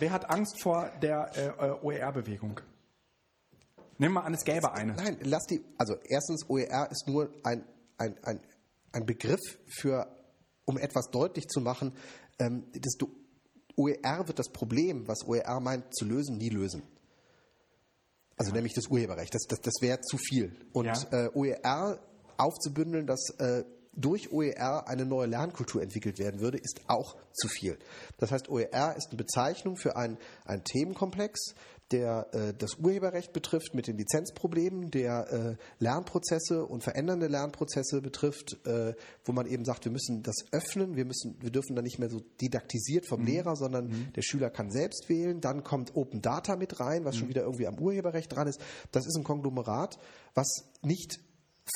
wer hat Angst vor der äh, OER-Bewegung? Nimm mal an, es gäbe eine. Nein, lass die. Also erstens, OER ist nur ein, ein, ein, ein Begriff für, um etwas deutlich zu machen, ähm, das, OER wird das Problem, was OER meint, zu lösen, nie lösen. Also ja. nämlich das Urheberrecht. Das, das, das wäre zu viel. Und ja. äh, OER aufzubündeln, dass äh, durch OER eine neue Lernkultur entwickelt werden würde, ist auch zu viel. Das heißt, OER ist eine Bezeichnung für einen, Themenkomplex, der äh, das Urheberrecht betrifft mit den Lizenzproblemen, der äh, Lernprozesse und verändernde Lernprozesse betrifft, äh, wo man eben sagt, wir müssen das öffnen, wir müssen, wir dürfen dann nicht mehr so didaktisiert vom mhm. Lehrer, sondern mhm. der Schüler kann selbst wählen. Dann kommt Open Data mit rein, was mhm. schon wieder irgendwie am Urheberrecht dran ist. Das ist ein Konglomerat, was nicht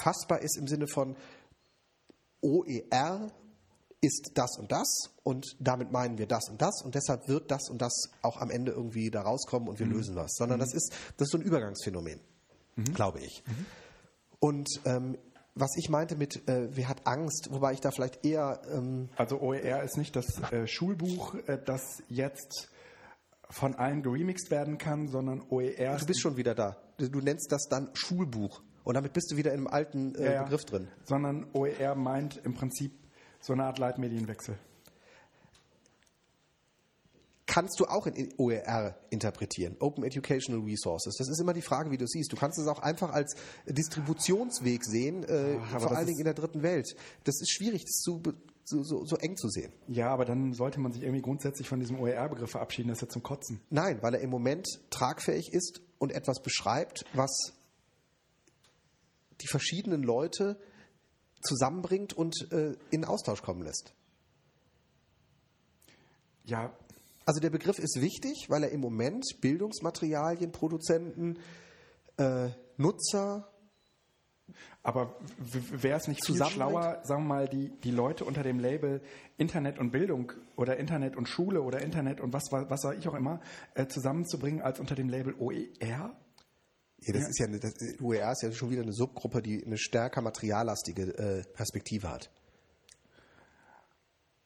fassbar ist im Sinne von OER ist das und das und damit meinen wir das und das und deshalb wird das und das auch am Ende irgendwie da rauskommen und wir mhm. lösen was, sondern mhm. das ist das ist so ein Übergangsphänomen, mhm. glaube ich. Mhm. Und ähm, was ich meinte mit, äh, wer hat Angst, wobei ich da vielleicht eher. Ähm also OER ist nicht das äh, Schulbuch, äh, das jetzt von allen geremixed werden kann, sondern OER. Du bist schon wieder da. Du nennst das dann Schulbuch. Und damit bist du wieder in einem alten äh, ja, Begriff drin. Sondern OER meint im Prinzip so eine Art Leitmedienwechsel. Kannst du auch in OER interpretieren, Open Educational Resources. Das ist immer die Frage, wie du siehst. Du kannst es auch einfach als Distributionsweg sehen, äh, Ach, vor allen Dingen in der dritten Welt. Das ist schwierig, das zu, so, so, so, eng zu sehen. Ja, aber dann sollte man sich irgendwie grundsätzlich von diesem OER-Begriff verabschieden, das ist ja zum Kotzen. Nein, weil er im Moment tragfähig ist und etwas beschreibt, was die verschiedenen Leute zusammenbringt und äh, in Austausch kommen lässt. Ja. Also der Begriff ist wichtig, weil er im Moment Bildungsmaterialien, Produzenten, äh, Nutzer. Aber wäre es nicht viel schlauer, sagen wir mal, die, die Leute unter dem Label Internet und Bildung oder Internet und Schule oder Internet und was, was, soll ich auch immer äh, zusammenzubringen als unter dem Label OER? Ja, das ja. ist ja eine, das, UER ist ja schon wieder eine Subgruppe, die eine stärker materiallastige äh, Perspektive hat.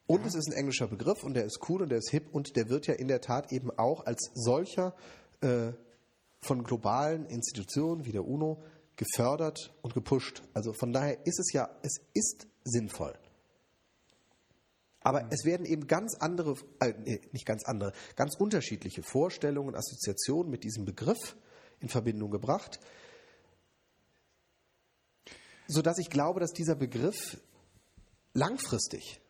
Und ja. es ist ein englischer Begriff und der ist cool und der ist hip und der wird ja in der Tat eben auch als solcher äh, von globalen Institutionen wie der UNO gefördert und gepusht. Also von daher ist es ja, es ist sinnvoll. Aber mhm. es werden eben ganz andere, äh, nicht ganz andere, ganz unterschiedliche Vorstellungen, Assoziationen mit diesem Begriff in Verbindung gebracht, sodass ich glaube, dass dieser Begriff langfristig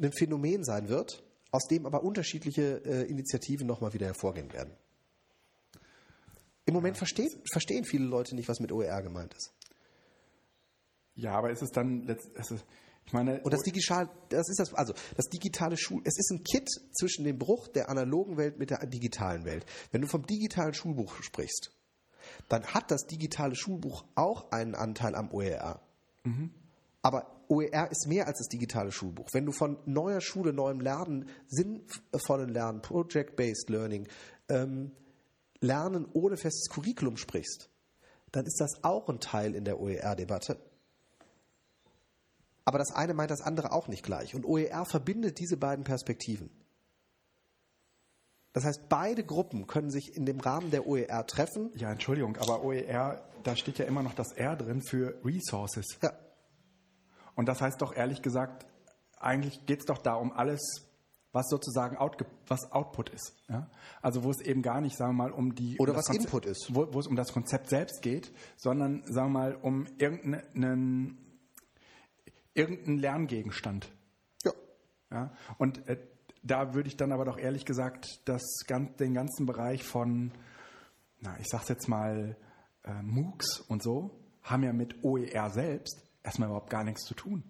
ein Phänomen sein wird, aus dem aber unterschiedliche äh, Initiativen nochmal wieder hervorgehen werden. Im Moment ja. verstehen, verstehen viele Leute nicht, was mit OER gemeint ist. Ja, aber ist es dann letztendlich. Ich meine, und das digital, das ist das, also das digitale Schul, es ist ein Kit zwischen dem Bruch der analogen Welt mit der digitalen Welt. Wenn du vom digitalen Schulbuch sprichst, dann hat das digitale Schulbuch auch einen Anteil am OER. Mhm. Aber OER ist mehr als das digitale Schulbuch. Wenn du von neuer Schule, neuem Lernen, sinnvollen Lernen, Project-Based Learning, ähm, Lernen ohne festes Curriculum sprichst, dann ist das auch ein Teil in der OER-Debatte. Aber das eine meint das andere auch nicht gleich. Und OER verbindet diese beiden Perspektiven. Das heißt, beide Gruppen können sich in dem Rahmen der OER treffen. Ja, Entschuldigung, aber OER, da steht ja immer noch das R drin für Resources. Ja. Und das heißt doch ehrlich gesagt, eigentlich geht es doch da um alles, was sozusagen out, was Output ist. Ja? Also wo es eben gar nicht, sagen wir mal, um die oder um was Konzept, Input ist, wo, wo, es um das Konzept selbst geht, sondern sagen wir mal um irgendeinen irgendeinen Lerngegenstand. Ja. ja? Und äh, da würde ich dann aber doch ehrlich gesagt das, den ganzen Bereich von, na, ich sag's jetzt mal, äh, MOOCs und so, haben ja mit OER selbst erstmal überhaupt gar nichts zu tun.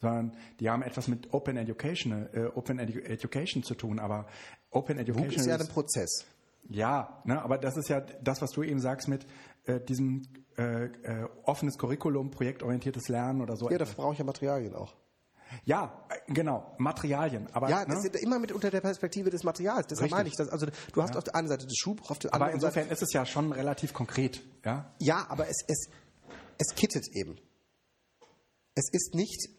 Sondern die haben etwas mit Open Education, äh, Open Edu Education zu tun, aber Open Education MOOC ist ja ein Prozess. Ja, ne, aber das ist ja das, was du eben sagst mit äh, diesem äh, äh, offenes Curriculum, projektorientiertes Lernen oder so. Ja, dafür brauche ich ja Materialien auch. Ja, genau, Materialien. Aber, ja, das ne? ist immer mit unter der Perspektive des Materials. Deshalb Richtig. meine ich das. Also du hast ja. auf der einen Seite das Schulbuch, auf der anderen Seite. Aber insofern Seite, ist es ja schon relativ konkret. Ja, ja aber es, es, es kittet eben. Es ist nicht.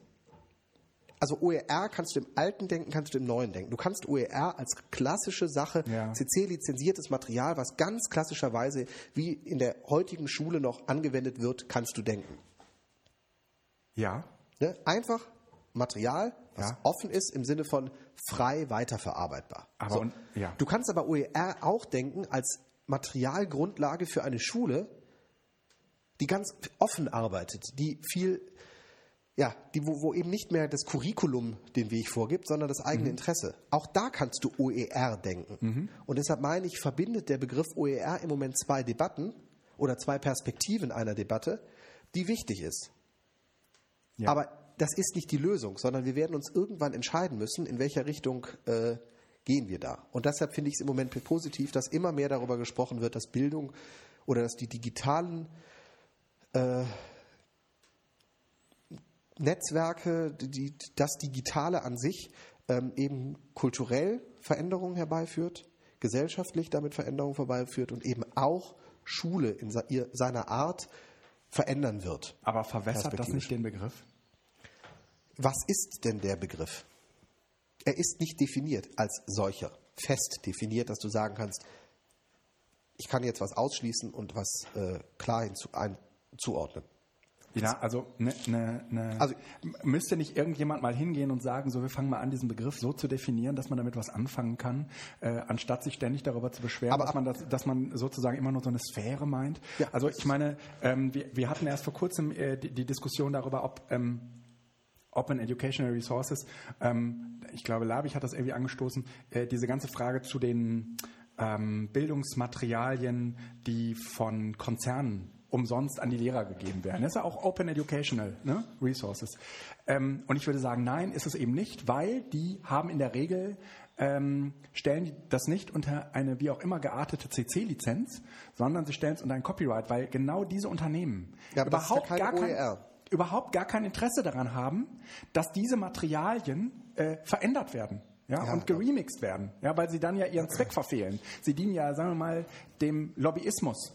also OER kannst du im alten denken, kannst du im neuen denken. Du kannst OER als klassische Sache, Ja. CC-lizenziertes Material, was ganz klassischerweise wie in der heutigen Schule noch angewendet wird, kannst du denken. Ja, Ne? Einfach Material, was Ja. offen ist im Sinne von frei weiterverarbeitbar. Aber und- ja. Du kannst aber OER auch denken als Materialgrundlage für eine Schule, die ganz offen arbeitet, die viel, ja, die, wo, wo eben nicht mehr das Curriculum den Weg vorgibt, sondern das eigene Interesse. Auch da kannst du OER denken. Und deshalb meine ich, verbindet der Begriff OER im Moment zwei Debatten oder zwei Perspektiven einer Debatte, die wichtig ist. Ja. Aber das ist nicht die Lösung, sondern wir werden uns irgendwann entscheiden müssen, in welcher Richtung äh, gehen wir da. Und deshalb finde ich es im Moment positiv, dass immer mehr darüber gesprochen wird, dass Bildung oder dass die digitalen äh, Netzwerke, die, das Digitale an sich ähm, eben kulturell Veränderungen herbeiführt, gesellschaftlich damit Veränderungen herbeiführt und eben auch Schule in seiner Art verändern wird. aber verwässert das nicht den Begriff? Was ist denn der Begriff? Er ist nicht definiert als solcher, fest definiert, dass du sagen kannst, ich kann jetzt was ausschließen und was äh, klar hinzu, ein, zuordnen. Ja, also, ne, ne, ne, Also- müsste nicht irgendjemand mal hingehen und sagen, so wir fangen mal an, diesen Begriff so zu definieren, dass man damit was anfangen kann, äh, anstatt sich ständig darüber zu beschweren, Aber dass man das, dass man sozusagen immer nur so eine Sphäre meint. Ja. Also ich meine, ähm, wir, wir hatten erst vor kurzem äh, die, die Diskussion darüber, ob ähm, Open Educational Resources, ähm, ich glaube, Labich hat das irgendwie angestoßen, äh, diese ganze Frage zu den ähm, Bildungsmaterialien, die von Konzernen umsonst an die Lehrer gegeben werden. Das ist ja auch Open Educational ne? Resources. Ähm, und ich würde sagen, nein, ist es eben nicht, weil die haben in der Regel ähm, stellen das nicht unter eine wie auch immer geartete CC-Lizenz, sondern sie stellen es unter ein Copyright, weil genau diese Unternehmen Ja, ja überhaupt kein gar kein, OER. Überhaupt gar kein Interesse daran haben, dass diese Materialien äh, verändert werden. Ja, Ja, und geremixed werden, ja, weil sie dann ja ihren Zweck verfehlen. Sie dienen ja, sagen wir mal, dem Lobbyismus